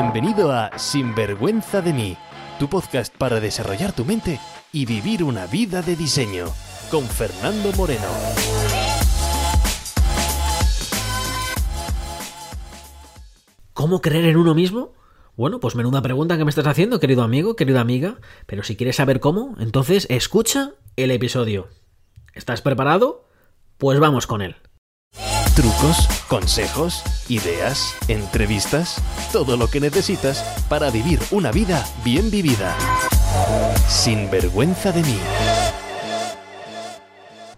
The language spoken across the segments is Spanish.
Bienvenido a Sinvergüenza de mí, tu podcast para desarrollar tu mente y vivir una vida de diseño, con Fernando Moreno. ¿Cómo creer en uno mismo? Bueno, pues menuda pregunta que me estás haciendo, querido amigo, querida amiga, pero si quieres saber cómo, entonces escucha el episodio. ¿Estás preparado? Pues vamos con él. Trucos, consejos, ideas, entrevistas, todo lo que necesitas para vivir una vida bien vivida. Sin vergüenza de mí.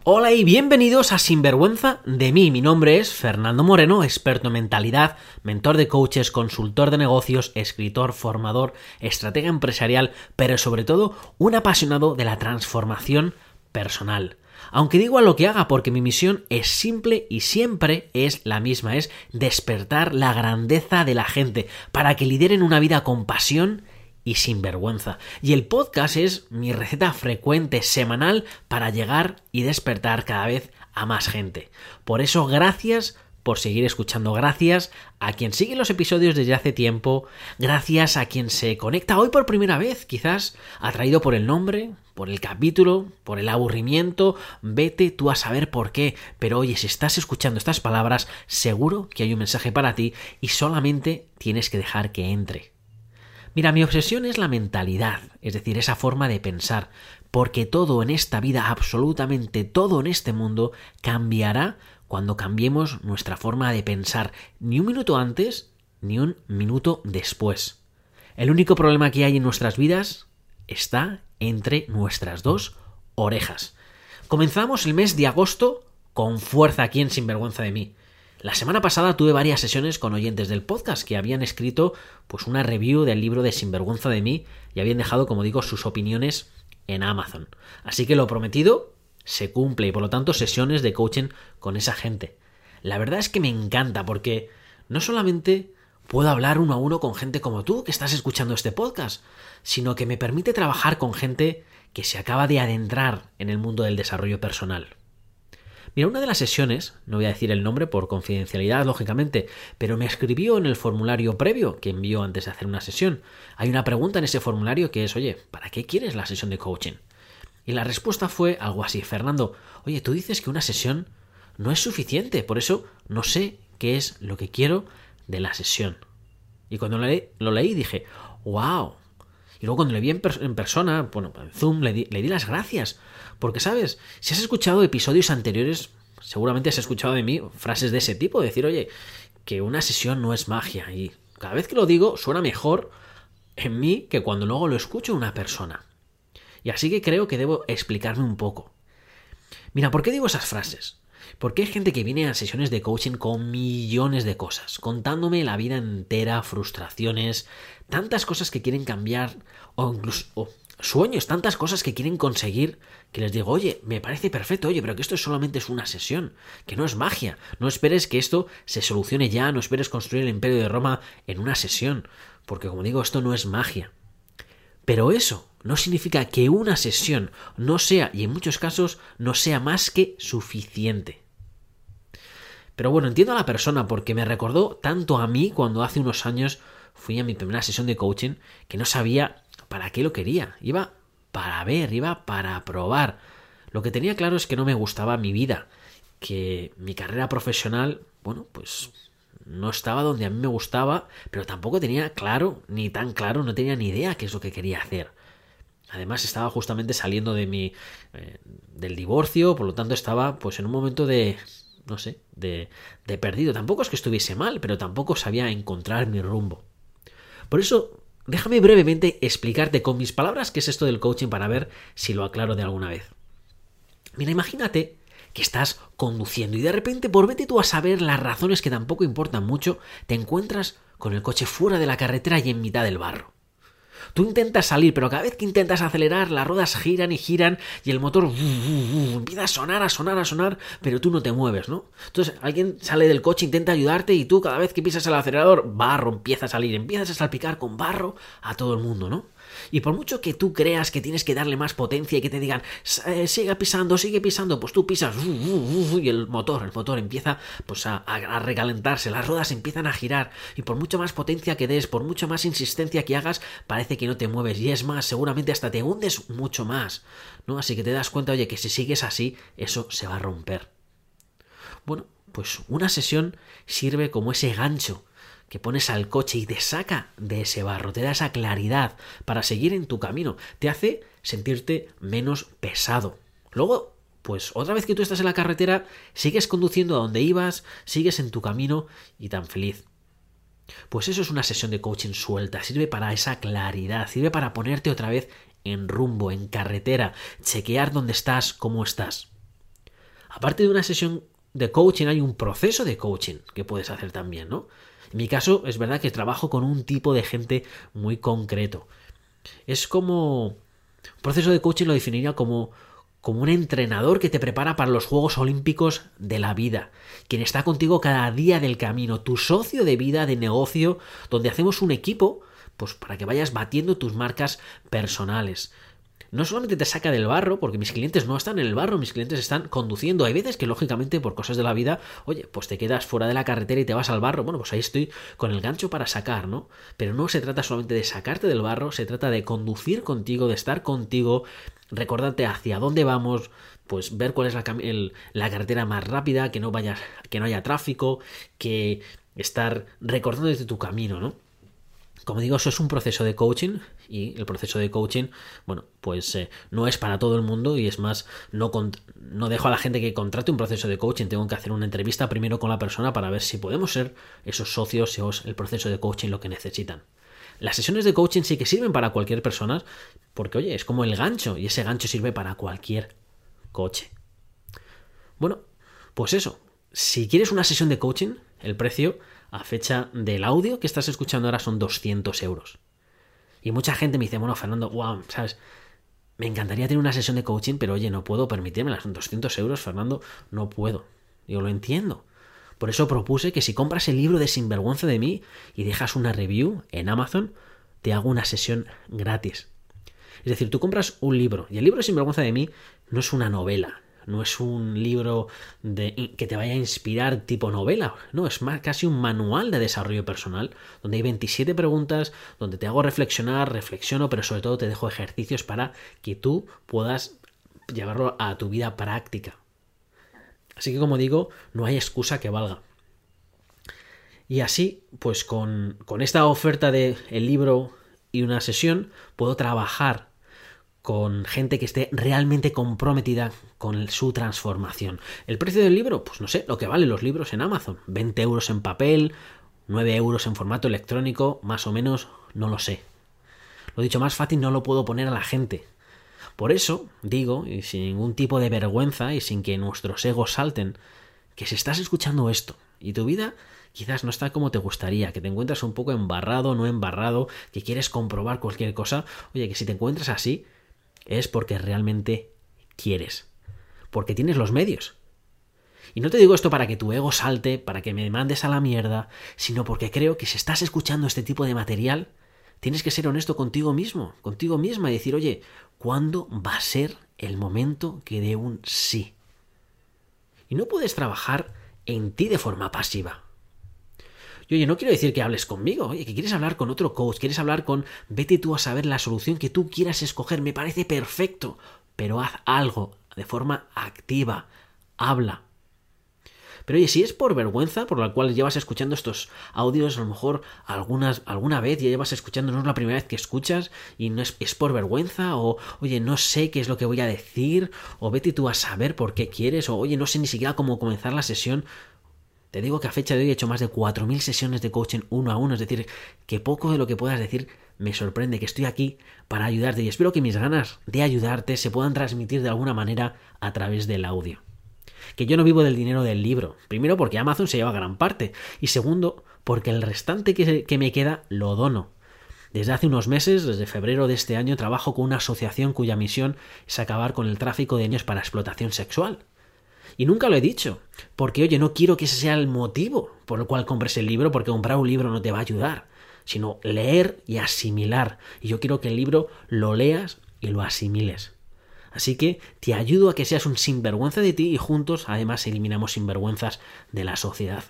Hola y bienvenidos a Sinvergüenza de mí. Mi nombre es Fernando Moreno, experto en mentalidad, mentor de coaches, consultor de negocios, escritor, formador, estratega empresarial, pero sobre todo un apasionado de la transformación personal. Aunque digo a lo que haga porque mi misión es simple y siempre es la misma, es despertar la grandeza de la gente para que lideren una vida con pasión y sin vergüenza. Y el podcast es mi receta frecuente semanal para llegar y despertar cada vez a más gente. Por eso, gracias por seguir escuchando. Gracias a quien sigue los episodios desde hace tiempo. Gracias a quien se conecta hoy por primera vez, quizás atraído por el nombre, por el capítulo, por el aburrimiento. Vete tú a saber por qué. Pero oye, si estás escuchando estas palabras, seguro que hay un mensaje para ti y solamente tienes que dejar que entre. Mira, mi obsesión es la mentalidad, es decir, esa forma de pensar, porque todo en esta vida, absolutamente todo en este mundo, cambiará cuando cambiemos nuestra forma de pensar, ni un minuto antes, ni un minuto después. El único problema que hay en nuestras vidas está entre nuestras dos orejas. Comenzamos el mes de agosto con fuerza aquí en Sinvergüenza de mí. La semana pasada tuve varias sesiones con oyentes del podcast que habían escrito pues una review del libro de Sinvergüenza de mí y habían dejado, como digo, sus opiniones en Amazon. Así que lo prometido se cumple y por lo tanto sesiones de coaching con esa gente. La verdad es que me encanta porque no solamente puedo hablar uno a uno con gente como tú que estás escuchando este podcast, sino que me permite trabajar con gente que se acaba de adentrar en el mundo del desarrollo personal. Mira, una de las sesiones, no voy a decir el nombre por confidencialidad, lógicamente, pero me escribió en el formulario previo que envió antes de hacer una sesión. Hay una pregunta en ese formulario que es, oye, ¿para qué quieres la sesión de coaching? Y la respuesta fue algo así, Fernando, oye, tú dices que una sesión no es suficiente, por eso no sé qué es lo que quiero de la sesión. Y cuando lo leí, dije, wow. Y luego cuando le vi en, persona, bueno, en Zoom, le di, le di las gracias porque, ¿sabes? Si has escuchado episodios anteriores, seguramente has escuchado de mí frases de ese tipo, decir, oye, que una sesión no es magia. Y cada vez que lo digo, suena mejor en mí que cuando luego lo escucho una persona. Y así que creo que debo explicarme un poco. Mira, ¿por qué digo esas frases? Porque hay gente que viene a sesiones de coaching con millones de cosas, contándome la vida entera, frustraciones, tantas cosas que quieren cambiar o incluso sueños, tantas cosas que quieren conseguir, que les digo, oye, me parece perfecto, oye, pero que esto solamente es una sesión, que no es magia, no esperes que esto se solucione ya, no esperes construir el imperio de Roma en una sesión, porque como digo, esto no es magia. Pero eso no significa que una sesión no sea, y en muchos casos, no sea más que suficiente. Pero bueno, entiendo a la persona porque me recordó tanto a mí cuando hace unos años fui a mi primera sesión de coaching que no sabía para qué lo quería. Iba para ver, iba para probar. Lo que tenía claro es que no me gustaba mi vida, que mi carrera profesional, bueno, pues no estaba donde a mí me gustaba, pero tampoco tenía claro, ni tan claro, no tenía ni idea qué es lo que quería hacer. Además estaba justamente saliendo de mi eh, del divorcio, por lo tanto estaba pues en un momento de no sé, de, de perdido. Tampoco es que estuviese mal, pero tampoco sabía encontrar mi rumbo. Por eso Déjame brevemente explicarte con mis palabras qué es esto del coaching para ver si lo aclaro de alguna vez. Mira, imagínate que estás conduciendo y de repente, por vete tú a saber las razones que tampoco importan mucho, te encuentras con el coche fuera de la carretera y en mitad del barro. Tú intentas salir, pero cada vez que intentas acelerar, las ruedas giran y giran y el motor empieza a sonar, a sonar, a sonar, pero tú no te mueves, ¿no? Entonces alguien sale del coche, intenta ayudarte y tú cada vez que pisas el acelerador, barro empieza a salir, empiezas a salpicar con barro a todo el mundo, ¿no? Y por mucho que tú creas que tienes que darle más potencia y que te digan, eh, sigue pisando, sigue pisando, pues tú pisas y el motor, el motor empieza pues a, a, recalentarse, las ruedas empiezan a girar y por mucho más potencia que des, por mucho más insistencia que hagas, parece que no te mueves y es más, seguramente hasta te hundes mucho más, ¿no? Así que te das cuenta, oye, que si sigues así, eso se va a romper. Bueno, pues una sesión sirve como ese gancho que pones al coche y te saca de ese barro, te da esa claridad para seguir en tu camino, te hace sentirte menos pesado. Luego, pues otra vez que tú estás en la carretera, sigues conduciendo a donde ibas, sigues en tu camino y tan feliz. Pues eso es una sesión de coaching suelta, sirve para esa claridad, sirve para ponerte otra vez en rumbo, en carretera, chequear dónde estás, cómo estás. Aparte de una sesión de coaching, hay un proceso de coaching que puedes hacer también, ¿no? En mi caso, es verdad que trabajo con un tipo de gente muy concreto. Es como. Un proceso de coaching lo definiría como, como un entrenador que te prepara para los Juegos Olímpicos de la vida, quien está contigo cada día del camino, tu socio de vida, de negocio, donde hacemos un equipo, pues para que vayas batiendo tus marcas personales no solamente te saca del barro, porque mis clientes no están en el barro, mis clientes están conduciendo. Hay veces que, lógicamente, por cosas de la vida, oye, pues te quedas fuera de la carretera y te vas al barro. Bueno, pues ahí estoy con el gancho para sacar, ¿no? Pero no se trata solamente de sacarte del barro, se trata de conducir contigo, de estar contigo, recordarte hacia dónde vamos, pues ver cuál es la, carretera más rápida, que no vaya, que no haya tráfico, que estar recordando desde tu camino, ¿no? Como digo, eso es un proceso de coaching y el proceso de coaching, bueno, pues eh, no es para todo el mundo y es más, no, no dejo a la gente que contrate un proceso de coaching, tengo que hacer una entrevista primero con la persona para ver si podemos ser esos socios o el proceso de coaching lo que necesitan. Las sesiones de coaching sí que sirven para cualquier persona porque, oye, es como el gancho y ese gancho sirve para cualquier coche. Bueno, pues eso, si quieres una sesión de coaching, el precio a fecha del audio que estás escuchando ahora son 200 euros. Y mucha gente me dice, bueno, Fernando, wow, ¿sabes? Me encantaría tener una sesión de coaching, pero oye, no puedo permitírmela. Son 200 euros, Fernando, no puedo. Yo lo entiendo. Por eso propuse que si compras el libro de Sinvergüenza de mí y dejas una review en Amazon, te hago una sesión gratis. Es decir, tú compras un libro y el libro de Sinvergüenza de mí no es una novela, no es un libro de, que te vaya a inspirar tipo novela, no, es más casi un manual de desarrollo personal, donde hay 27 preguntas, donde te hago reflexionar, reflexiono, pero sobre todo te dejo ejercicios para que tú puedas llevarlo a tu vida práctica. Así que como digo, no hay excusa que valga. Y así, pues con, con esta oferta de el libro y una sesión, puedo trabajar con gente que esté realmente comprometida con su transformación. ¿El precio del libro? Pues no sé, lo que valen los libros en Amazon. 20 euros en papel, 9 euros en formato electrónico, más o menos, no lo sé. Lo dicho más fácil, no lo puedo poner a la gente. Por eso digo, y sin ningún tipo de vergüenza y sin que nuestros egos salten, que si estás escuchando esto y tu vida quizás no está como te gustaría, que te encuentras un poco embarrado, no embarrado, que quieres comprobar cualquier cosa, oye, que si te encuentras así, es porque realmente quieres, porque tienes los medios. Y no te digo esto para que tu ego salte, para que me mandes a la mierda, sino porque creo que si estás escuchando este tipo de material, tienes que ser honesto contigo mismo, contigo misma y decir, oye, ¿cuándo va a ser el momento que dé un sí? Y no puedes trabajar en ti de forma pasiva. Y oye, no quiero decir que hables conmigo, oye, que quieres hablar con otro coach, quieres hablar con, vete tú a saber la solución que tú quieras escoger, me parece perfecto, pero haz algo de forma activa, habla. Pero oye, si es por vergüenza, por la cual llevas escuchando estos audios, a lo mejor algunas, alguna vez ya llevas escuchando, no es la primera vez que escuchas y no es, es por vergüenza, o oye, no sé qué es lo que voy a decir, o vete tú a saber por qué quieres, o oye, no sé ni siquiera cómo comenzar la sesión, te digo que a fecha de hoy he hecho más de 4.000 sesiones de coaching uno a uno, es decir, que poco de lo que puedas decir me sorprende, que estoy aquí para ayudarte y espero que mis ganas de ayudarte se puedan transmitir de alguna manera a través del audio. Que yo no vivo del dinero del libro, primero porque Amazon se lleva gran parte y segundo porque el restante que, que me queda lo dono. Desde hace unos meses, desde febrero de este año, trabajo con una asociación cuya misión es acabar con el tráfico de niños para explotación sexual. Y nunca lo he dicho, porque oye, no quiero que ese sea el motivo por el cual compres el libro, porque comprar un libro no te va a ayudar. sino leer y asimilar. Y yo quiero que el libro lo leas y lo asimiles. Así que te ayudo a que seas un sinvergüenza de ti y juntos además eliminamos sinvergüenzas de la sociedad.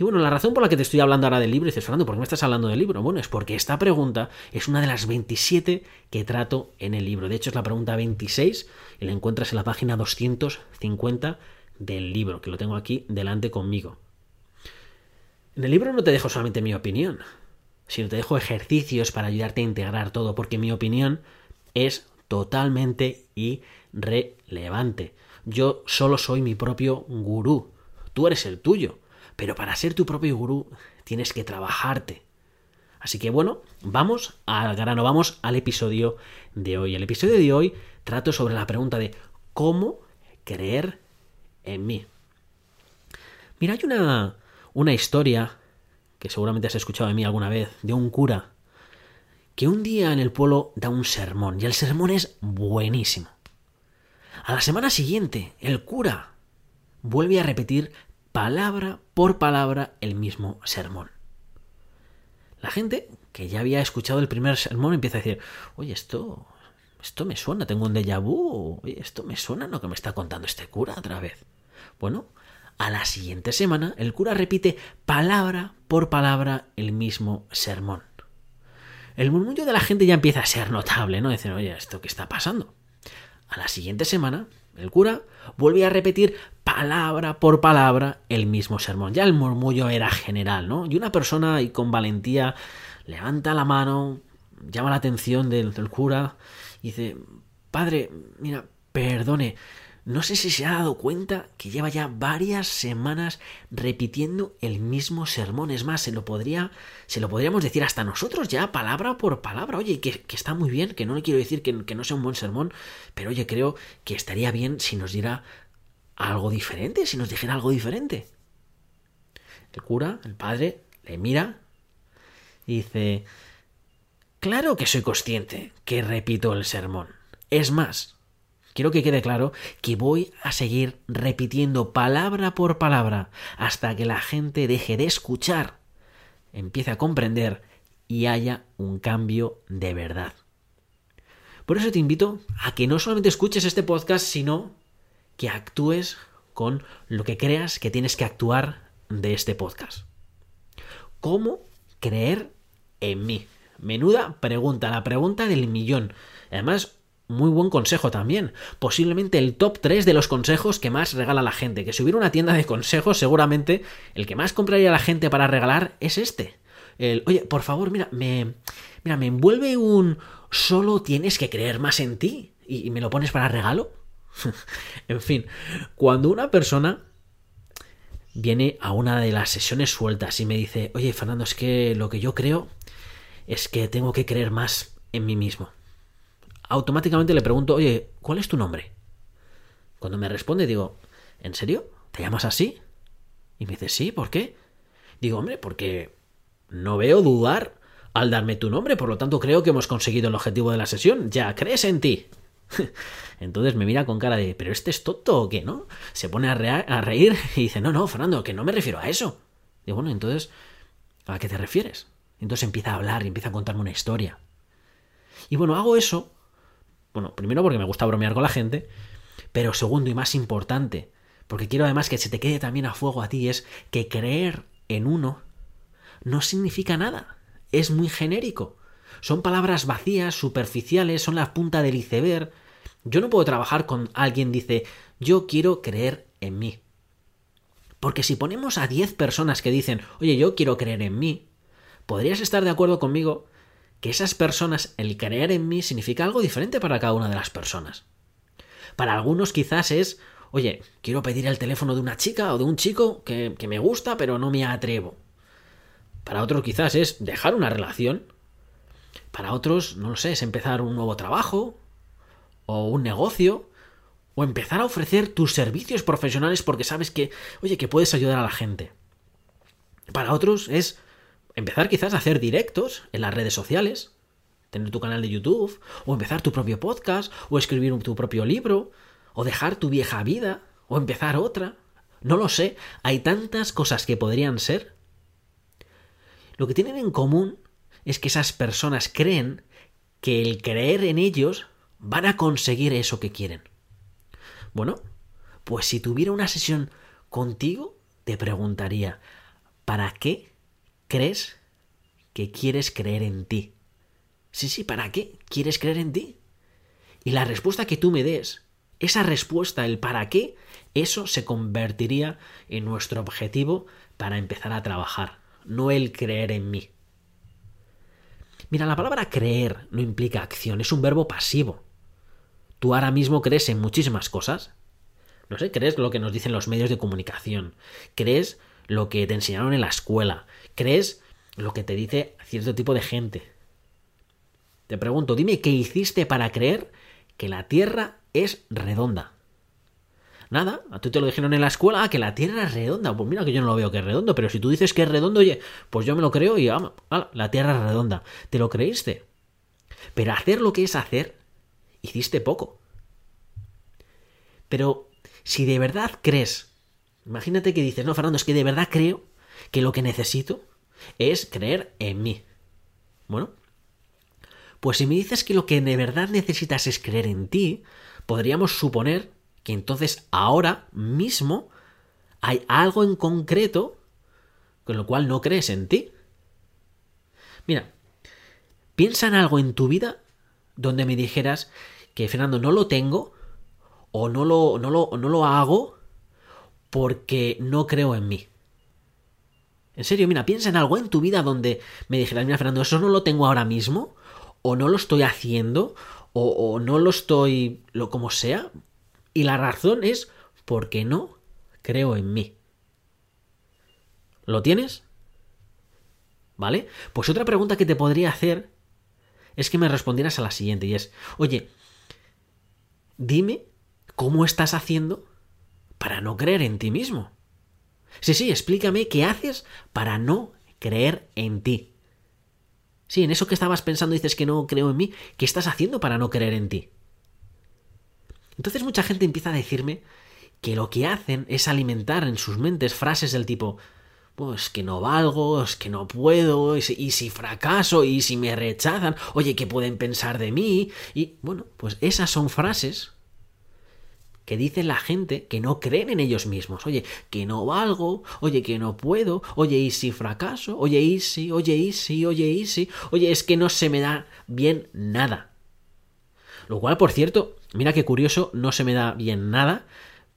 Y bueno, la razón por la que te estoy hablando ahora del libro, dices, Fernando, ¿por qué me estás hablando del libro? Bueno, es porque esta pregunta es una de las 27 que trato en el libro. De hecho, es la pregunta 26 y la encuentras en la página 250 del libro, que lo tengo aquí delante conmigo. En el libro no te dejo solamente mi opinión, sino te dejo ejercicios para ayudarte a integrar todo, porque mi opinión es totalmente irrelevante. Yo solo soy mi propio gurú. Tú eres el tuyo. Pero para ser tu propio gurú tienes que trabajarte. Así que bueno, vamos al grano, vamos al episodio de hoy. El episodio de hoy trato sobre la pregunta de cómo creer en mí. Mira, hay una, una historia que seguramente has escuchado de mí alguna vez, de un cura que un día en el pueblo da un sermón y el sermón es buenísimo. A la semana siguiente, el cura vuelve a repetir palabra por palabra el mismo sermón. La gente que ya había escuchado el primer sermón empieza a decir, oye, esto, esto me suena, tengo un déjà vu, oye, esto me suena lo que me está contando este cura otra vez. Bueno, a la siguiente semana el cura repite palabra por palabra el mismo sermón. El murmullo de la gente ya empieza a ser notable, ¿no? Dicen, oye, ¿esto qué está pasando? A la siguiente semana el cura vuelve a repetir palabra por palabra el mismo sermón. Ya el murmullo era general, ¿no? Y una persona y con valentía levanta la mano, llama la atención del, del cura y dice, Padre, mira, perdone, no sé si se ha dado cuenta que lleva ya varias semanas repitiendo el mismo sermón. Es más, se lo podría, se lo podríamos decir hasta nosotros ya, palabra por palabra. Oye, que, está muy bien, que no le quiero decir que, que no sea un buen sermón, pero oye, creo que estaría bien si nos diera algo diferente, si nos dijera algo diferente. El cura, el padre, le mira y dice, claro que soy consciente que repito el sermón. Es más, Quiero que quede claro que voy a seguir repitiendo palabra por palabra hasta que la gente deje de escuchar, empiece a comprender y haya un cambio de verdad. Por eso te invito a que no solamente escuches este podcast, sino que actúes con lo que creas que tienes que actuar de este podcast. ¿Cómo creer en mí? Menuda pregunta, la pregunta del millón. Además, muy buen consejo también. Posiblemente el top 3 de los consejos que más regala la gente. Que si hubiera una tienda de consejos, seguramente el que más compraría la gente para regalar es este. El, oye, por favor, mira, me, mira, me envuelve un solo tienes que creer más en ti y, y me lo pones para regalo. en fin, cuando una persona viene a una de las sesiones sueltas y me dice, oye, Fernando, es que lo que yo creo es que tengo que creer más en mí mismo automáticamente le pregunto, oye, ¿cuál es tu nombre? Cuando me responde digo, ¿en serio? ¿Te llamas así? Y me dice, sí, ¿por qué? Digo, hombre, porque no veo dudar al darme tu nombre, por lo tanto creo que hemos conseguido el objetivo de la sesión, ya crees en ti. Entonces me mira con cara de, ¿pero este es tonto o qué, no? Se pone a, a reír y dice, no, no, Fernando, que no me refiero a eso. Digo, bueno, entonces, ¿a qué te refieres? Entonces empieza a hablar y empieza a contarme una historia. Y bueno, hago eso bueno, primero porque me gusta bromear con la gente, pero segundo y más importante, porque quiero además que se te quede también a fuego a ti, es que creer en uno no significa nada, es muy genérico. Son palabras vacías, superficiales, son la punta del iceberg. Yo no puedo trabajar con alguien dice, yo quiero creer en mí. Porque si ponemos a 10 personas que dicen, oye, yo quiero creer en mí, podrías estar de acuerdo conmigo que esas personas, el creer en mí significa algo diferente para cada una de las personas. Para algunos quizás es, oye, quiero pedir el teléfono de una chica o de un chico que, me gusta pero no me atrevo. Para otros quizás es dejar una relación. Para otros, no lo sé, es empezar un nuevo trabajo o un negocio o empezar a ofrecer tus servicios profesionales porque sabes que, oye, que puedes ayudar a la gente. Para otros es empezar quizás a hacer directos en las redes sociales, tener tu canal de YouTube, o empezar tu propio podcast, o escribir tu propio libro, o dejar tu vieja vida, o empezar otra. No lo sé, hay tantas cosas que podrían ser. Lo que tienen en común es que esas personas creen que el creer en ellos van a conseguir eso que quieren. Bueno, pues si tuviera una sesión contigo, te preguntaría, ¿para qué crees que quieres creer en ti? Sí, sí, ¿para qué quieres creer en ti? Y la respuesta que tú me des, esa respuesta, el para qué, eso se convertiría en nuestro objetivo para empezar a trabajar, no el creer en mí. Mira, la palabra creer no implica acción, es un verbo pasivo. Tú ahora mismo crees en muchísimas cosas. No sé, crees lo que nos dicen los medios de comunicación, crees lo que te enseñaron en la escuela, crees lo que te dice cierto tipo de gente. Te pregunto, dime qué hiciste para creer que la Tierra es redonda. Nada, a tú te lo dijeron en la escuela, ah, que la Tierra es redonda. Pues mira que yo no lo veo que es redondo, pero si tú dices que es redondo, oye, pues yo me lo creo y ah, la Tierra es redonda. ¿Te lo creíste? Pero hacer lo que es hacer, hiciste poco. Pero si de verdad crees, imagínate que dices, no, Fernando, es que de verdad creo que lo que necesito es creer en mí. Bueno, pues si me dices que lo que de verdad necesitas es creer en ti, podríamos suponer que entonces ahora mismo hay algo en concreto con lo cual no crees en ti. Mira, piensa en algo en tu vida donde me dijeras que Fernando no lo tengo o no lo, no lo, no lo hago porque no creo en mí. En serio, mira, piensa en algo en tu vida donde me dijeras, mira Fernando, eso no lo tengo ahora mismo o no lo estoy haciendo o, no lo estoy, lo como sea, y la razón es porque no creo en mí. ¿Lo tienes? ¿Vale? Pues otra pregunta que te podría hacer es que me respondieras a la siguiente y es, oye, dime cómo estás haciendo para no creer en ti mismo. Sí, sí, explícame qué haces para no creer en ti. Sí, en eso que estabas pensando dices que no creo en mí, ¿qué estás haciendo para no creer en ti? Entonces mucha gente empieza a decirme que lo que hacen es alimentar en sus mentes frases del tipo pues que no valgo, es que no puedo, y si, fracaso, y si me rechazan, oye, ¿qué pueden pensar de mí? Y bueno, pues esas son frases que dice la gente que no creen en ellos mismos. Oye, que no valgo, oye, que no puedo, oye, y si fracaso, oye, y si, oye, y si, oye, y si, oye, es que no se me da bien nada. Lo cual, por cierto, mira qué curioso, no se me da bien nada,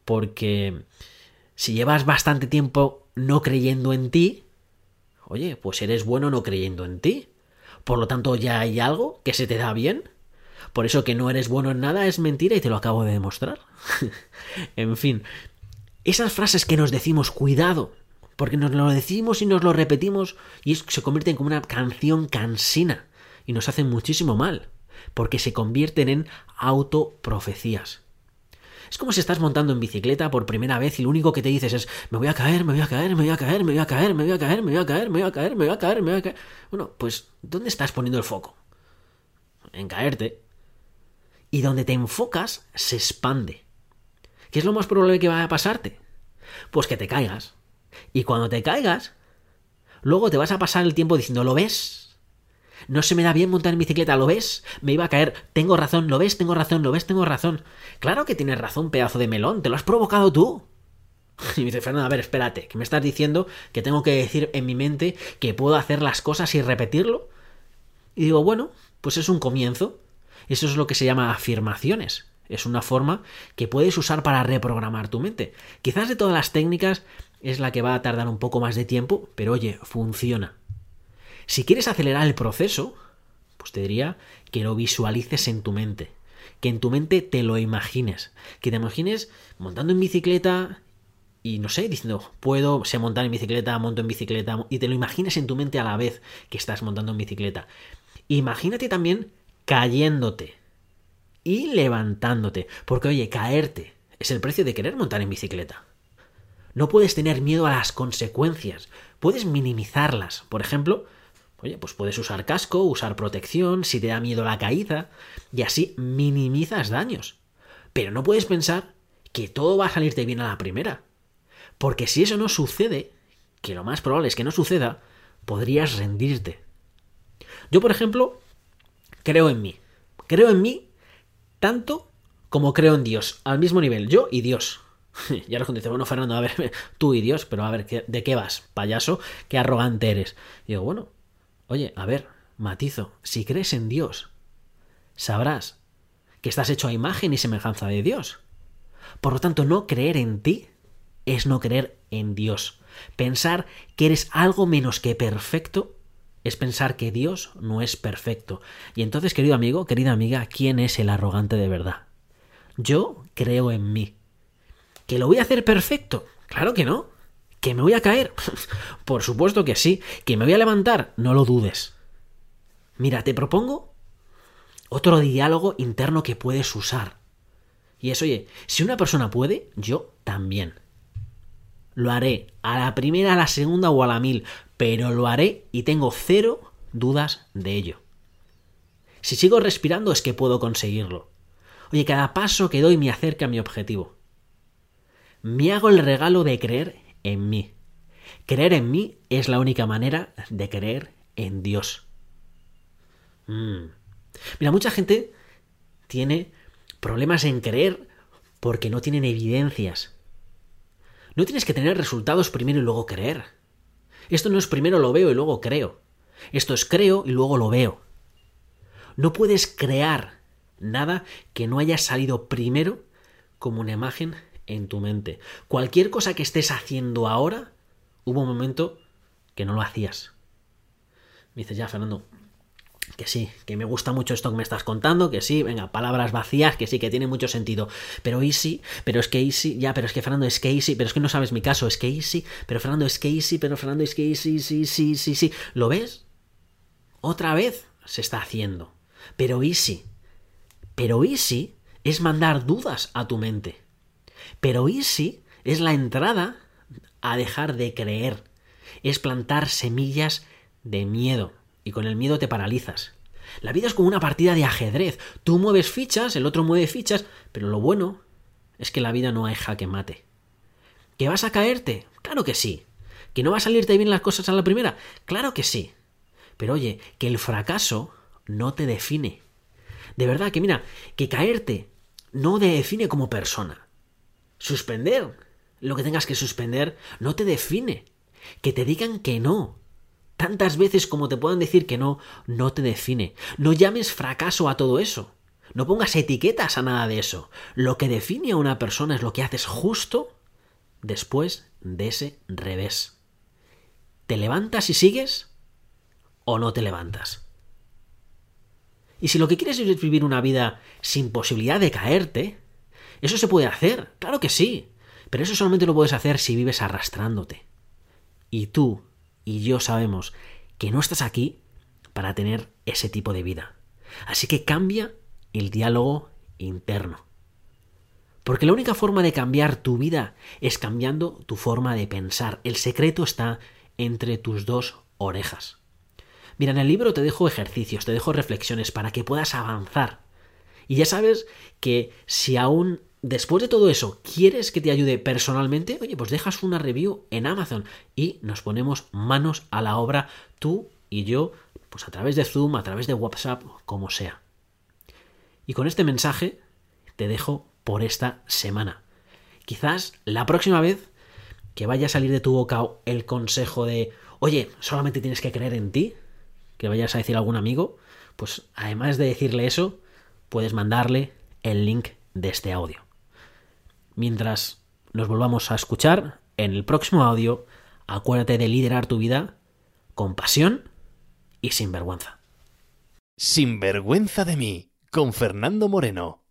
porque si llevas bastante tiempo no creyendo en ti, oye, pues eres bueno no creyendo en ti. Por lo tanto, ya hay algo que se te da bien. Por eso que no eres bueno en nada es mentira y te lo acabo de demostrar. en fin, esas frases que nos decimos, cuidado, porque nos lo decimos y nos lo repetimos y se convierten como una canción cansina y nos hacen muchísimo mal porque se convierten en autoprofecías. Es como si estás montando en bicicleta por primera vez y lo único que te dices es me voy a caer, me voy a caer, me voy a caer, me voy a caer, me voy a caer, me voy a caer, me voy a caer, me voy a caer, me voy a caer. Bueno, pues ¿dónde estás poniendo el foco? En caerte. Y donde te enfocas se expande. ¿Qué es lo más probable que vaya a pasarte? Pues que te caigas. Y cuando te caigas, luego te vas a pasar el tiempo diciendo, ¿lo ves? No se me da bien montar en bicicleta, ¿lo ves? Me iba a caer. Tengo razón, ¿lo ves? Tengo razón, ¿lo ves? Tengo razón. Claro que tienes razón, pedazo de melón, te lo has provocado tú. Y me dice, Fernando, a ver, espérate, que me estás diciendo que tengo que decir en mi mente que puedo hacer las cosas y repetirlo. Y digo, bueno, pues es un comienzo. Eso es lo que se llama afirmaciones. Es una forma que puedes usar para reprogramar tu mente. Quizás de todas las técnicas es la que va a tardar un poco más de tiempo, pero oye, funciona. Si quieres acelerar el proceso, pues te diría que lo visualices en tu mente, que en tu mente te lo imagines, que te imagines montando en bicicleta y no sé, diciendo, puedo, sé montar en bicicleta, monto en bicicleta, y te lo imagines en tu mente a la vez que estás montando en bicicleta. Imagínate también cayéndote y levantándote, porque oye, caerte es el precio de querer montar en bicicleta. No puedes tener miedo a las consecuencias, puedes minimizarlas. Por ejemplo, Oye, pues puedes usar casco, usar protección, si te da miedo la caída, y así minimizas daños. Pero no puedes pensar que todo va a salirte bien a la primera. Porque si eso no sucede, que lo más probable es que no suceda, podrías rendirte. Yo, por ejemplo, creo en mí. Creo en mí tanto como creo en Dios, al mismo nivel, yo y Dios. Y ahora dice, bueno, Fernando, a ver, tú y Dios, pero a ver, ¿de qué vas, payaso? ¿Qué arrogante eres? Digo, bueno, oye, a ver, matizo, si crees en Dios, sabrás que estás hecho a imagen y semejanza de Dios. Por lo tanto, no creer en ti es no creer en Dios. Pensar que eres algo menos que perfecto es pensar que Dios no es perfecto. Y entonces, querido amigo, querida amiga, ¿quién es el arrogante de verdad? Yo creo en mí. ¿Que lo voy a hacer perfecto? Claro que no. ¿Que me voy a caer? Por supuesto que sí. ¿Que me voy a levantar? No lo dudes. Mira, te propongo otro diálogo interno que puedes usar. Y es, oye, si una persona puede, yo también. Lo haré a la primera, a la segunda o a la mil, pero lo haré y tengo cero dudas de ello. Si sigo respirando es que puedo conseguirlo. Oye, cada paso que doy me acerca a mi objetivo. Me hago el regalo de creer en mí. Creer en mí es la única manera de creer en Dios. Mm. Mira, mucha gente tiene problemas en creer porque no tienen evidencias. No tienes que tener resultados primero y luego creer. Esto no es primero lo veo y luego creo. Esto es creo y luego lo veo. No puedes crear nada que no haya salido primero como una imagen en tu mente. Cualquier cosa que estés haciendo ahora, hubo un momento que no lo hacías. Me dices, ya, Fernando, que sí, que me gusta mucho esto que me estás contando, que sí, venga, palabras vacías, que sí, que tiene mucho sentido. Pero easy, pero es que easy, ya, pero es que Fernando es que easy, pero es que no sabes mi caso, es que easy, pero Fernando es que easy, pero Fernando es que easy, sí, sí, sí, sí. ¿Lo ves? Otra vez se está haciendo. Pero easy. Pero easy es mandar dudas a tu mente. Pero easy es la entrada a dejar de creer. Es plantar semillas de miedo y con el miedo te paralizas. La vida es como una partida de ajedrez. Tú mueves fichas, el otro mueve fichas, pero lo bueno es que la vida no hay jaque mate. ¿Que vas a caerte? Claro que sí. ¿Que no va a salirte bien las cosas a la primera? Claro que sí. Pero oye, que el fracaso no te define. De verdad que mira, que caerte no te define como persona. Suspender lo que tengas que suspender no te define. Que te digan que no tantas veces como te puedan decir que no, no te define. No llames fracaso a todo eso. No pongas etiquetas a nada de eso. Lo que define a una persona es lo que haces justo después de ese revés. ¿Te levantas y sigues o no te levantas? Y si lo que quieres es vivir una vida sin posibilidad de caerte, eso se puede hacer, claro que sí, pero eso solamente lo puedes hacer si vives arrastrándote. Y tú y yo sabemos que no estás aquí para tener ese tipo de vida. Así que cambia el diálogo interno. Porque la única forma de cambiar tu vida es cambiando tu forma de pensar. El secreto está entre tus dos orejas. Mira, en el libro te dejo ejercicios, te dejo reflexiones para que puedas avanzar. Y ya sabes que si aún después de todo eso, ¿quieres que te ayude personalmente? Oye, pues dejas una review en Amazon y nos ponemos manos a la obra tú y yo, pues a través de Zoom, a través de WhatsApp, como sea. Y con este mensaje te dejo por esta semana. Quizás la próxima vez que vaya a salir de tu boca el consejo de, oye, solamente tienes que creer en ti, que vayas a decir a algún amigo, pues además de decirle eso, puedes mandarle el link de este audio mientras nos volvamos a escuchar en el próximo audio, acuérdate de liderar tu vida con pasión y sin vergüenza. Sin vergüenza de mí, con Fernando Moreno.